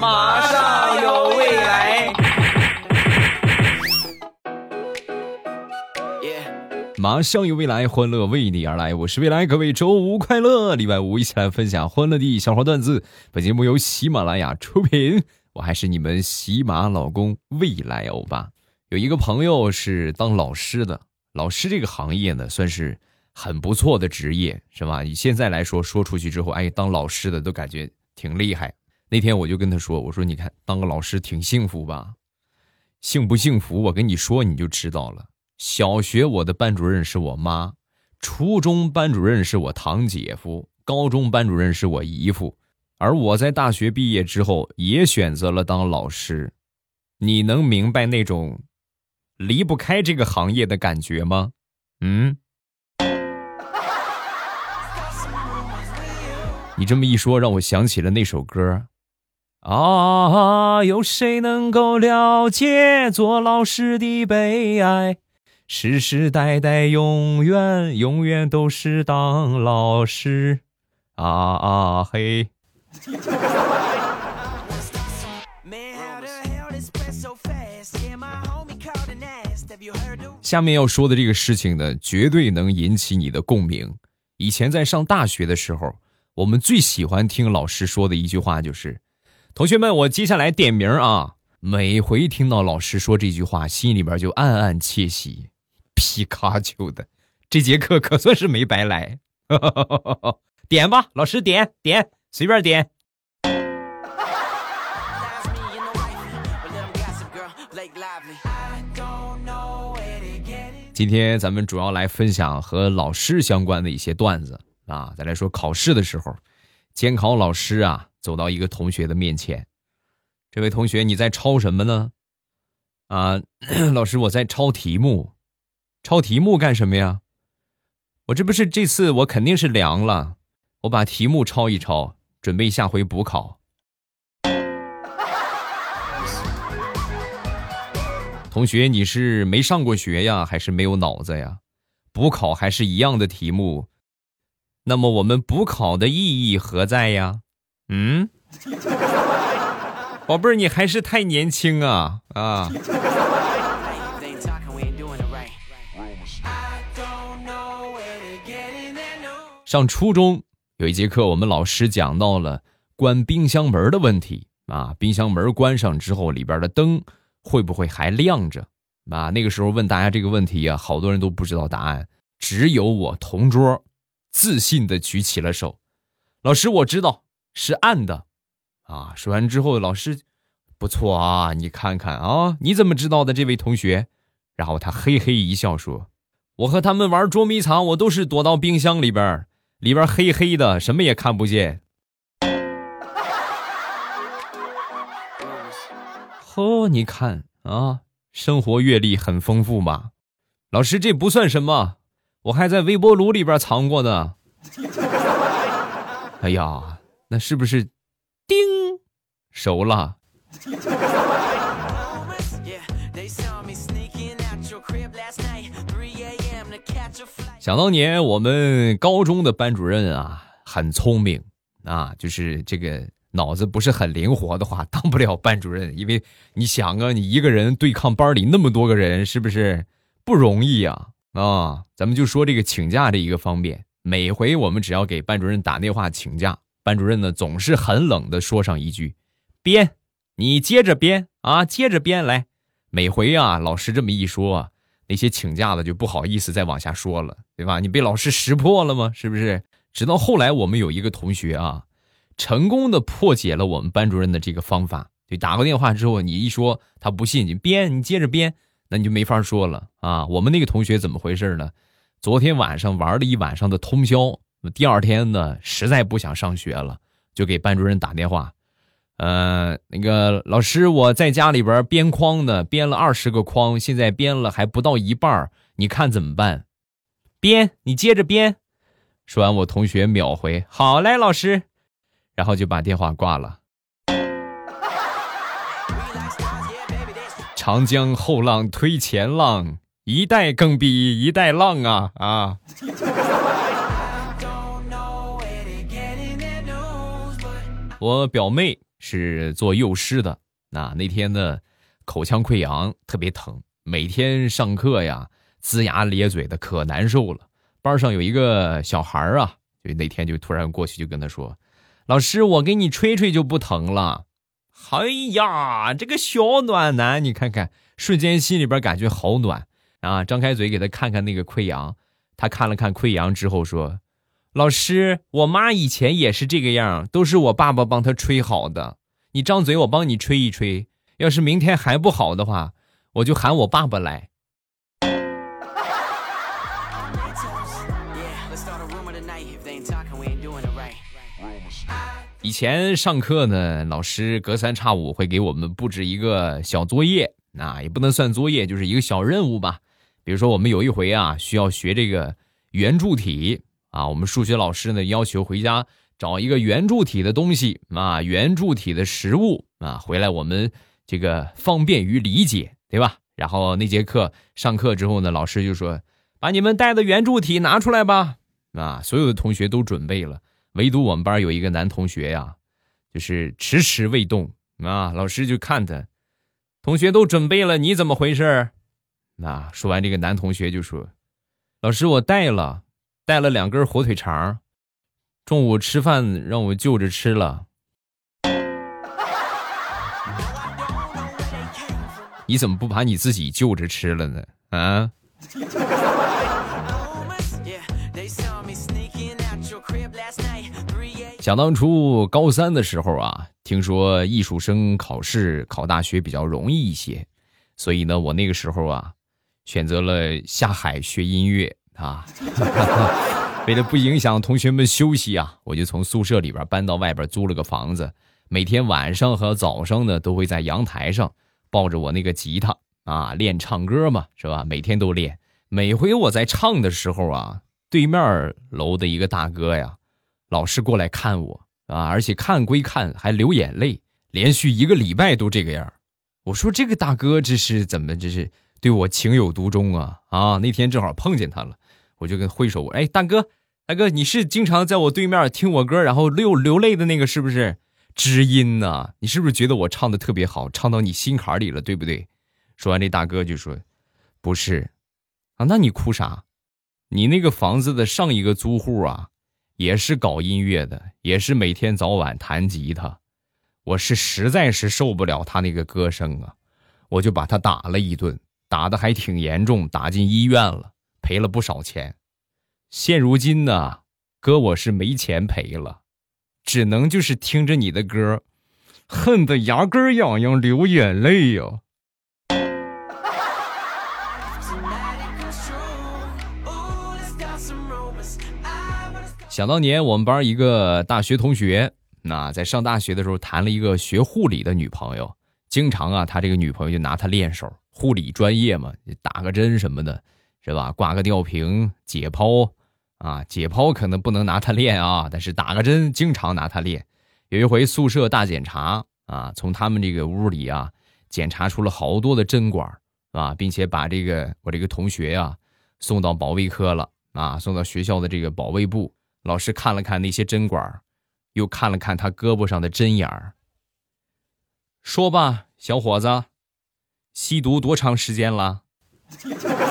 马上有未来。马上有未来，欢乐为你而来。我是未来，各位周五快乐！礼拜五一起来分享欢乐的小花段子。本节目由喜马拉雅出品，我还是你们喜马老公未来欧巴。有一个朋友是当老师的，老师这个行业呢，算是很不错的职业，是吧？你现在来说，说出去之后，哎，当老师的都感觉挺厉害。那天我就跟他说：“我说你看，当个老师挺幸福吧？幸不幸福？我跟你说，你就知道了。”小学我的班主任是我妈，初中班主任是我堂姐夫，高中班主任是我姨夫，而我在大学毕业之后也选择了当老师。你能明白那种离不开这个行业的感觉吗？嗯？你这么一说，让我想起了那首歌。啊，有谁能够了解做老师的悲哀？世世代代，永远永远都是当老师，啊啊嘿！下面要说的这个事情呢，绝对能引起你的共鸣。以前在上大学的时候，我们最喜欢听老师说的一句话就是：“同学们，我接下来点名啊！”每回听到老师说这句话，心里边就暗暗窃喜。皮卡丘的，这节课可算是没白来。点吧，老师点点，随便点。今天咱们主要来分享和老师相关的一些段子啊。再来说考试的时候，监考老师啊走到一个同学的面前，这位同学你在抄什么呢？啊，老师我在抄题目。抄题目干什么呀？我这不是这次我肯定是凉了，我把题目抄一抄，准备下回补考。同学，你是没上过学呀，还是没有脑子呀？补考还是一样的题目，那么我们补考的意义何在呀？嗯，宝贝儿，你还是太年轻啊啊！上初中有一节课，我们老师讲到了关冰箱门的问题啊。冰箱门关上之后，里边的灯会不会还亮着？啊，那个时候问大家这个问题啊，好多人都不知道答案，只有我同桌自信的举起了手。老师，我知道是暗的。啊，说完之后，老师不错啊，你看看啊，你怎么知道的，这位同学？然后他嘿嘿一笑说：“我和他们玩捉迷藏，我都是躲到冰箱里边。”里边黑黑的，什么也看不见。呵，你看啊，生活阅历很丰富嘛。老师，这不算什么，我还在微波炉里边藏过呢。哎呀，那是不是叮熟了？想当年，我们高中的班主任啊，很聪明啊，就是这个脑子不是很灵活的话，当不了班主任。因为你想啊，你一个人对抗班里那么多个人，是不是不容易呀？啊，咱们就说这个请假这一个方面，每回我们只要给班主任打电话请假，班主任呢总是很冷的说上一句：“编，你接着编啊，接着编来。”每回啊，老师这么一说。那些请假的就不好意思再往下说了，对吧？你被老师识破了吗？是不是？直到后来，我们有一个同学啊，成功的破解了我们班主任的这个方法。就打过电话之后，你一说他不信，你编，你接着编，那你就没法说了啊。我们那个同学怎么回事呢？昨天晚上玩了一晚上的通宵，第二天呢，实在不想上学了，就给班主任打电话。呃，那个老师，我在家里边编框呢，编了二十个框，现在编了还不到一半你看怎么办？编，你接着编。说完，我同学秒回：“好嘞，老师。”然后就把电话挂了。长江后浪推前浪，一代更比一代浪啊啊！我表妹。是做幼师的。那那天呢，口腔溃疡特别疼，每天上课呀，龇牙咧嘴的，可难受了。班上有一个小孩啊，就那天就突然过去就跟他说：“老师，我给你吹吹就不疼了。”哎呀，这个小暖男，你看看，瞬间心里边感觉好暖啊！张开嘴给他看看那个溃疡，他看了看溃疡之后说：“老师，我妈以前也是这个样，都是我爸爸帮她吹好的。你张嘴，我帮你吹一吹。要是明天还不好的话，我就喊我爸爸来。”以前上课呢，老师隔三差五会给我们布置一个小作业，那也不能算作业，就是一个小任务吧。比如说，我们有一回啊，需要学这个圆柱体啊，我们数学老师呢要求回家找一个圆柱体的东西啊，圆柱体的食物啊，回来我们这个方便于理解，对吧？然后那节课上课之后呢，老师就说：“把你们带的圆柱体拿出来吧。”啊，所有的同学都准备了。唯独我们班有一个男同学呀，就是迟迟未动啊。老师就看他，同学都准备了，你怎么回事？那说完这个男同学就说：“老师，我带了，带了两根火腿肠，中午吃饭让我就着吃了。”你怎么不把你自己就着吃了呢？啊？想当初高三的时候啊，听说艺术生考试考大学比较容易一些，所以呢，我那个时候啊，选择了下海学音乐啊。为了不影响同学们休息啊，我就从宿舍里边搬到外边租了个房子，每天晚上和早上呢，都会在阳台上抱着我那个吉他啊练唱歌嘛，是吧？每天都练。每回我在唱的时候啊，对面楼的一个大哥呀。老是过来看我啊，而且看归看，还流眼泪，连续一个礼拜都这个样我说这个大哥这是怎么这是对我情有独钟啊啊！那天正好碰见他了，我就跟挥手，哎，大哥，大哥，你是经常在我对面听我歌，然后流流泪的那个是不是？知音呐，你是不是觉得我唱的特别好，唱到你心坎里了，对不对？说完，这大哥就说，不是，啊，那你哭啥？你那个房子的上一个租户啊。也是搞音乐的，也是每天早晚弹吉他。我是实在是受不了他那个歌声啊，我就把他打了一顿，打的还挺严重，打进医院了，赔了不少钱。现如今呢，哥我是没钱赔了，只能就是听着你的歌，恨得牙根痒痒，流眼泪呀。想当年，我们班一个大学同学，那在上大学的时候谈了一个学护理的女朋友，经常啊，他这个女朋友就拿他练手，护理专业嘛，打个针什么的，是吧？挂个吊瓶、解剖，啊，解剖可能不能拿它练啊，但是打个针经常拿它练。有一回宿舍大检查啊，从他们这个屋里啊，检查出了好多的针管啊，并且把这个我这个同学呀送到保卫科了啊，送到学校的这个保卫部。老师看了看那些针管，又看了看他胳膊上的针眼儿。说吧，小伙子，吸毒多长时间了？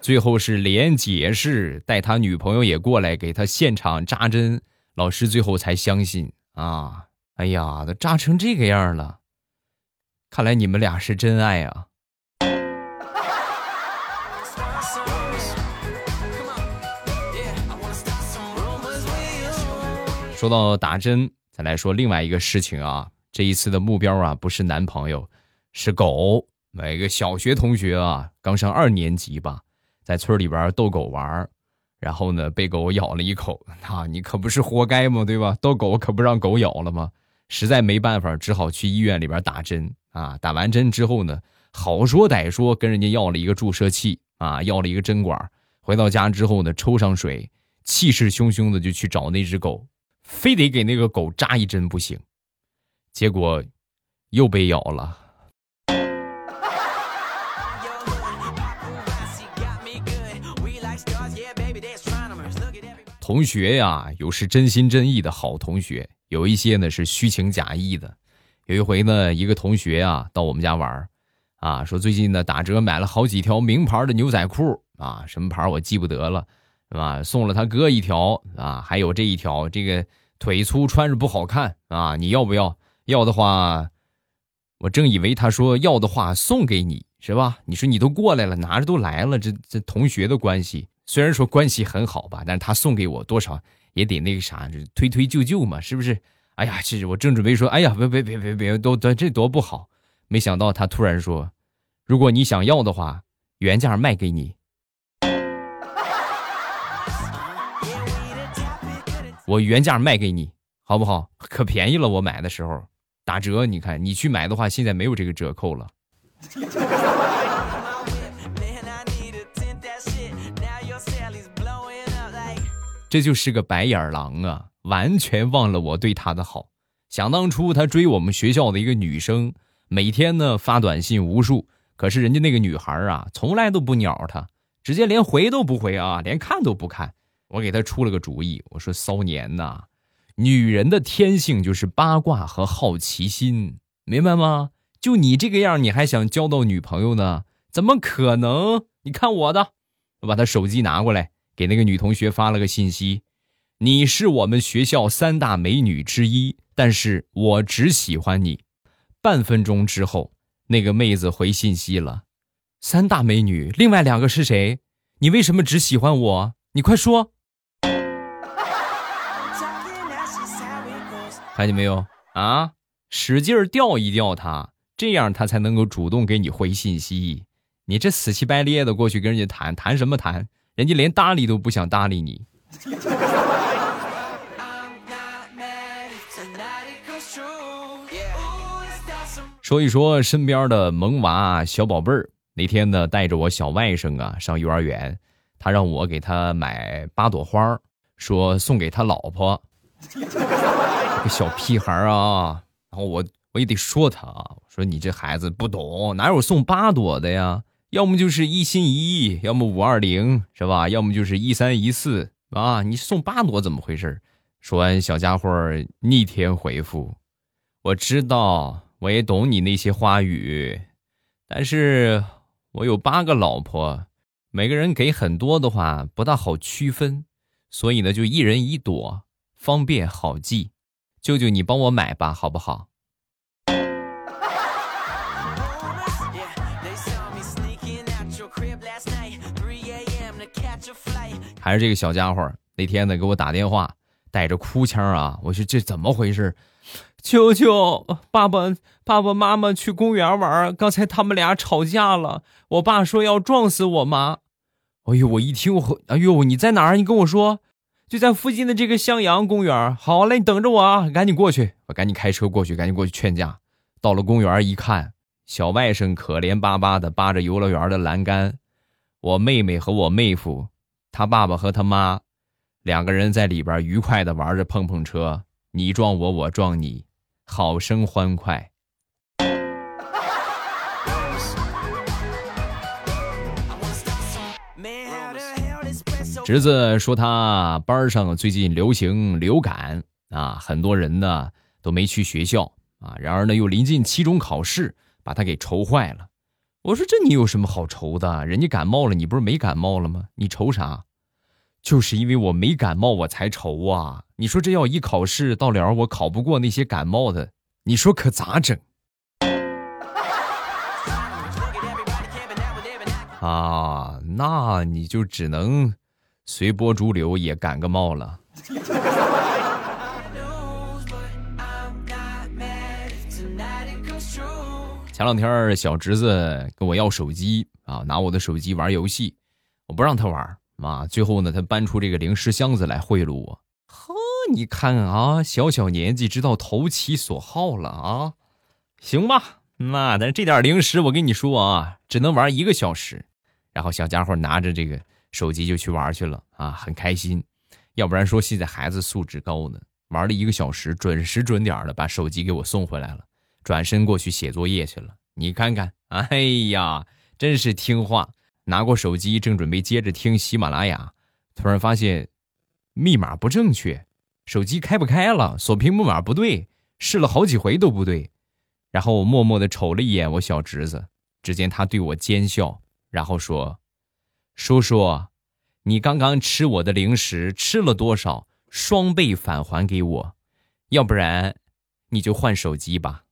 最后是连解释，带他女朋友也过来给他现场扎针。老师最后才相信啊！哎呀，都扎成这个样了，看来你们俩是真爱啊！说到打针，再来说另外一个事情啊。这一次的目标啊，不是男朋友，是狗。每个小学同学啊，刚上二年级吧，在村里边逗狗玩然后呢被狗咬了一口。啊，你可不是活该吗？对吧？逗狗可不让狗咬了吗？实在没办法，只好去医院里边打针啊。打完针之后呢，好说歹说跟人家要了一个注射器啊，要了一个针管。回到家之后呢，抽上水，气势汹汹的就去找那只狗。非得给那个狗扎一针不行，结果又被咬了。同学呀，有是真心真意的好同学，有一些呢是虚情假意的。有一回呢，一个同学啊到我们家玩啊，说最近呢打折买了好几条名牌的牛仔裤啊，什么牌我记不得了，是吧？送了他哥一条啊，还有这一条，这个腿粗穿着不好看啊，你要不要？要的话，我正以为他说要的话送给你是吧？你说你都过来了，拿着都来了，这这同学的关系。虽然说关系很好吧，但是他送给我多少也得那个啥，就推推就就嘛，是不是？哎呀，其实我正准备说，哎呀，别别别别别，都都这多不好，没想到他突然说，如果你想要的话，原价卖给你，我原价卖给你，好不好？可便宜了，我买的时候打折，你看你去买的话，现在没有这个折扣了。这就是个白眼狼啊！完全忘了我对他的好。想当初他追我们学校的一个女生，每天呢发短信无数，可是人家那个女孩啊，从来都不鸟他，直接连回都不回啊，连看都不看。我给他出了个主意，我说骚年呐，女人的天性就是八卦和好奇心，明白吗？就你这个样，你还想交到女朋友呢？怎么可能？你看我的，我把他手机拿过来。给那个女同学发了个信息：“你是我们学校三大美女之一，但是我只喜欢你。”半分钟之后，那个妹子回信息了：“三大美女，另外两个是谁？你为什么只喜欢我？你快说！” 看见没有啊？使劲吊一吊他，这样他才能够主动给你回信息。你这死乞白咧的过去跟人家谈谈什么谈？人家连搭理都不想搭理你。说一说身边的萌娃小宝贝儿，那天呢带着我小外甥啊上幼儿园，他让我给他买八朵花说送给他老婆。这 个小屁孩啊，然后我我也得说他啊，说你这孩子不懂，哪有送八朵的呀？要么就是一心一意，要么五二零，是吧？要么就是一三一四啊！你送八朵怎么回事？说完，小家伙逆天回复：“我知道，我也懂你那些花语，但是我有八个老婆，每个人给很多的话不大好区分，所以呢，就一人一朵，方便好记。舅舅，你帮我买吧，好不好？”还是这个小家伙那天呢给我打电话，带着哭腔啊！我说这怎么回事？舅舅，爸爸，爸爸妈妈去公园玩，刚才他们俩吵架了。我爸说要撞死我妈。哎呦，我一听我，哎呦，你在哪儿？你跟我说，就在附近的这个向阳公园。好嘞，你等着我啊，赶紧过去。我赶紧开车过去，赶紧过去劝架。到了公园一看，小外甥可怜巴巴的扒着游乐园的栏杆，我妹妹和我妹夫。他爸爸和他妈两个人在里边愉快的玩着碰碰车，你撞我，我撞你，好生欢快。侄子说他班上最近流行流感啊，很多人呢都没去学校啊。然而呢，又临近期中考试，把他给愁坏了。我说这你有什么好愁的？人家感冒了，你不是没感冒了吗？你愁啥？就是因为我没感冒，我才愁啊！你说这要一考试到了，我考不过那些感冒的，你说可咋整？啊，那你就只能随波逐流，也感个冒了。前两天小侄子跟我要手机啊，拿我的手机玩游戏，我不让他玩啊。最后呢，他搬出这个零食箱子来贿赂我。呵，你看啊，小小年纪知道投其所好了啊。行吧，那但这点零食我跟你说啊，只能玩一个小时。然后小家伙拿着这个手机就去玩去了啊，很开心。要不然说现在孩子素质高呢，玩了一个小时，准时准点的把手机给我送回来了。转身过去写作业去了，你看看，哎呀，真是听话。拿过手机，正准备接着听喜马拉雅，突然发现密码不正确，手机开不开了，锁屏密码不对，试了好几回都不对。然后我默默的瞅了一眼我小侄子，只见他对我奸笑，然后说：“叔叔，你刚刚吃我的零食吃了多少？双倍返还给我，要不然你就换手机吧。”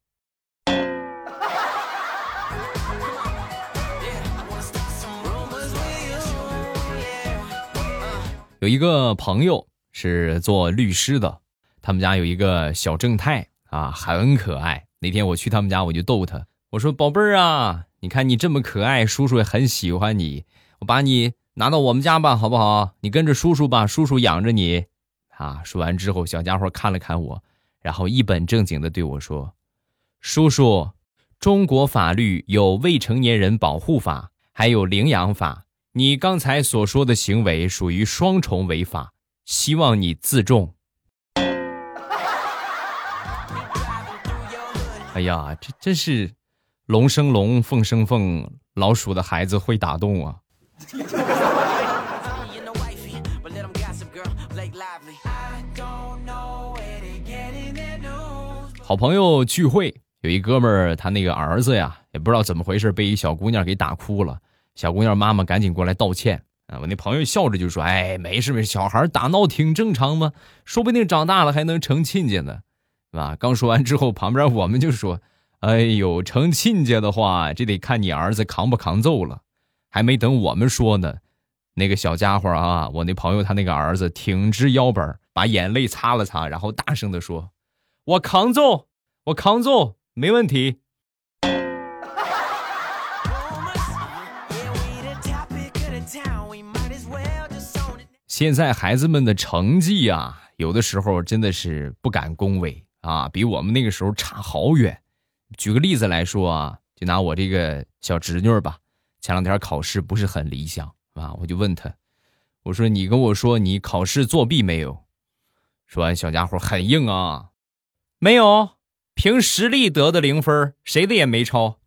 有一个朋友是做律师的，他们家有一个小正太啊，很可爱。那天我去他们家，我就逗他，我说：“宝贝儿啊，你看你这么可爱，叔叔也很喜欢你，我把你拿到我们家吧，好不好？你跟着叔叔吧，叔叔养着你。”啊，说完之后，小家伙看了看我，然后一本正经的对我说：“叔叔，中国法律有未成年人保护法，还有领养法。”你刚才所说的行为属于双重违法，希望你自重。哎呀，这真是龙生龙，凤生凤，老鼠的孩子会打洞啊！好朋友聚会，有一哥们儿，他那个儿子呀，也不知道怎么回事，被一小姑娘给打哭了。小姑娘妈妈赶紧过来道歉啊！我那朋友笑着就说：“哎，没事没事，小孩打闹挺正常嘛，说不定长大了还能成亲家呢，是吧？”刚说完之后，旁边我们就说：“哎呦，成亲家的话，这得看你儿子扛不扛揍了。”还没等我们说呢，那个小家伙啊，我那朋友他那个儿子挺直腰板，把眼泪擦了擦，然后大声的说：“我扛揍，我扛揍，没问题。”现在孩子们的成绩啊，有的时候真的是不敢恭维啊，比我们那个时候差好远。举个例子来说啊，就拿我这个小侄女吧，前两天考试不是很理想啊，我就问他，我说你跟我说你考试作弊没有？说完，小家伙很硬啊，没有，凭实力得的零分，谁的也没抄。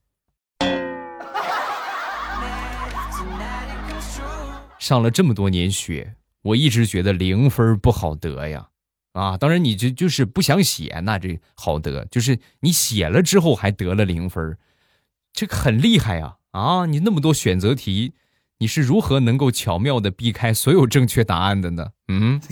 上了这么多年学。我一直觉得零分不好得呀，啊，当然你就就是不想写，那这好得，就是你写了之后还得了零分，这个很厉害呀，啊，你那么多选择题，你是如何能够巧妙的避开所有正确答案的呢？嗯。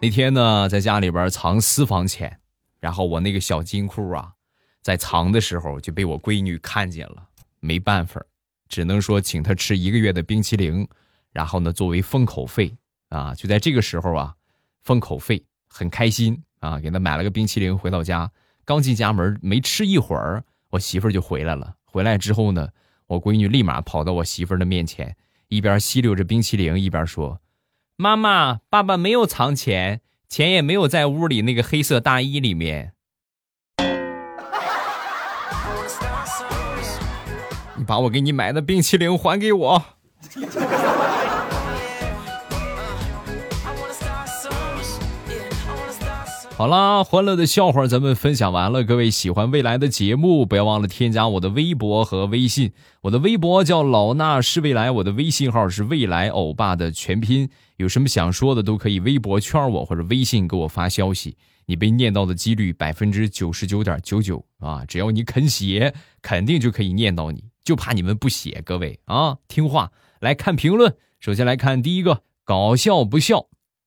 那天呢，在家里边藏私房钱，然后我那个小金库啊，在藏的时候就被我闺女看见了。没办法，只能说请他吃一个月的冰淇淋，然后呢，作为封口费啊。就在这个时候啊，封口费很开心啊，给他买了个冰淇淋。回到家，刚进家门，没吃一会儿，我媳妇儿就回来了。回来之后呢，我闺女立马跑到我媳妇儿的面前，一边吸溜着冰淇淋，一边说：“妈妈，爸爸没有藏钱，钱也没有在屋里那个黑色大衣里面。”把我给你买的冰淇淋还给我。好啦，欢乐的笑话咱们分享完了。各位喜欢未来的节目，不要忘了添加我的微博和微信。我的微博叫老衲是未来，我的微信号是未来欧巴的全拼。有什么想说的，都可以微博圈我或者微信给我发消息。你被念到的几率百分之九十九点九九啊！只要你肯写，肯定就可以念到你。就怕你们不写，各位啊，听话来看评论。首先来看第一个，搞笑不笑。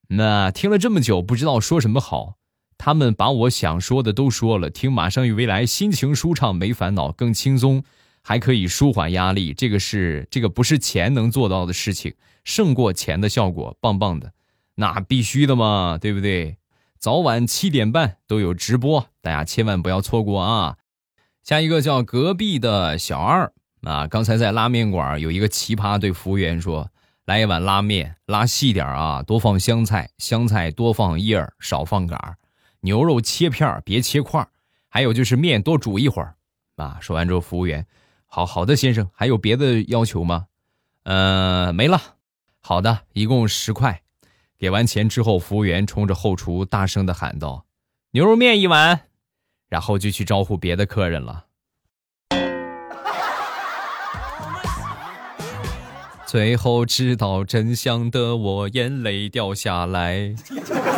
那听了这么久，不知道说什么好。他们把我想说的都说了，听马上与未来，心情舒畅，没烦恼，更轻松，还可以舒缓压力。这个是这个不是钱能做到的事情，胜过钱的效果，棒棒的，那必须的嘛，对不对？早晚七点半都有直播，大家千万不要错过啊！下一个叫隔壁的小二。啊，刚才在拉面馆有一个奇葩对服务员说：“来一碗拉面，拉细点啊，多放香菜，香菜多放叶儿，少放杆儿。牛肉切片儿别切块儿。还有就是面多煮一会儿。”啊，说完之后，服务员：“好好的，先生，还有别的要求吗？”“呃，没了。”“好的，一共十块。”给完钱之后，服务员冲着后厨大声的喊道：“牛肉面一碗。”然后就去招呼别的客人了。最后知道真相的我，眼泪掉下来。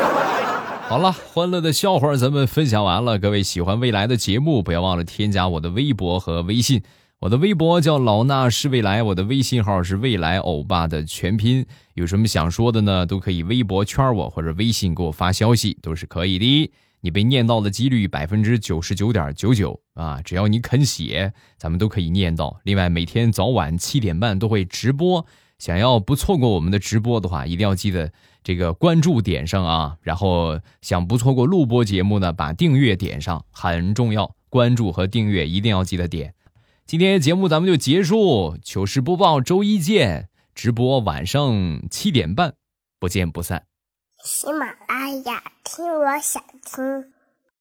好了，欢乐的笑话咱们分享完了。各位喜欢未来的节目，不要忘了添加我的微博和微信。我的微博叫老衲是未来，我的微信号是未来欧巴的全拼。有什么想说的呢？都可以微博圈我或者微信给我发消息，都是可以的。你被念到的几率百分之九十九点九九啊！只要你肯写，咱们都可以念到。另外，每天早晚七点半都会直播，想要不错过我们的直播的话，一定要记得这个关注点上啊。然后想不错过录播节目呢，把订阅点上，很重要。关注和订阅一定要记得点。今天节目咱们就结束，糗事播报周一见，直播晚上七点半，不见不散。喜马拉雅，听我想听。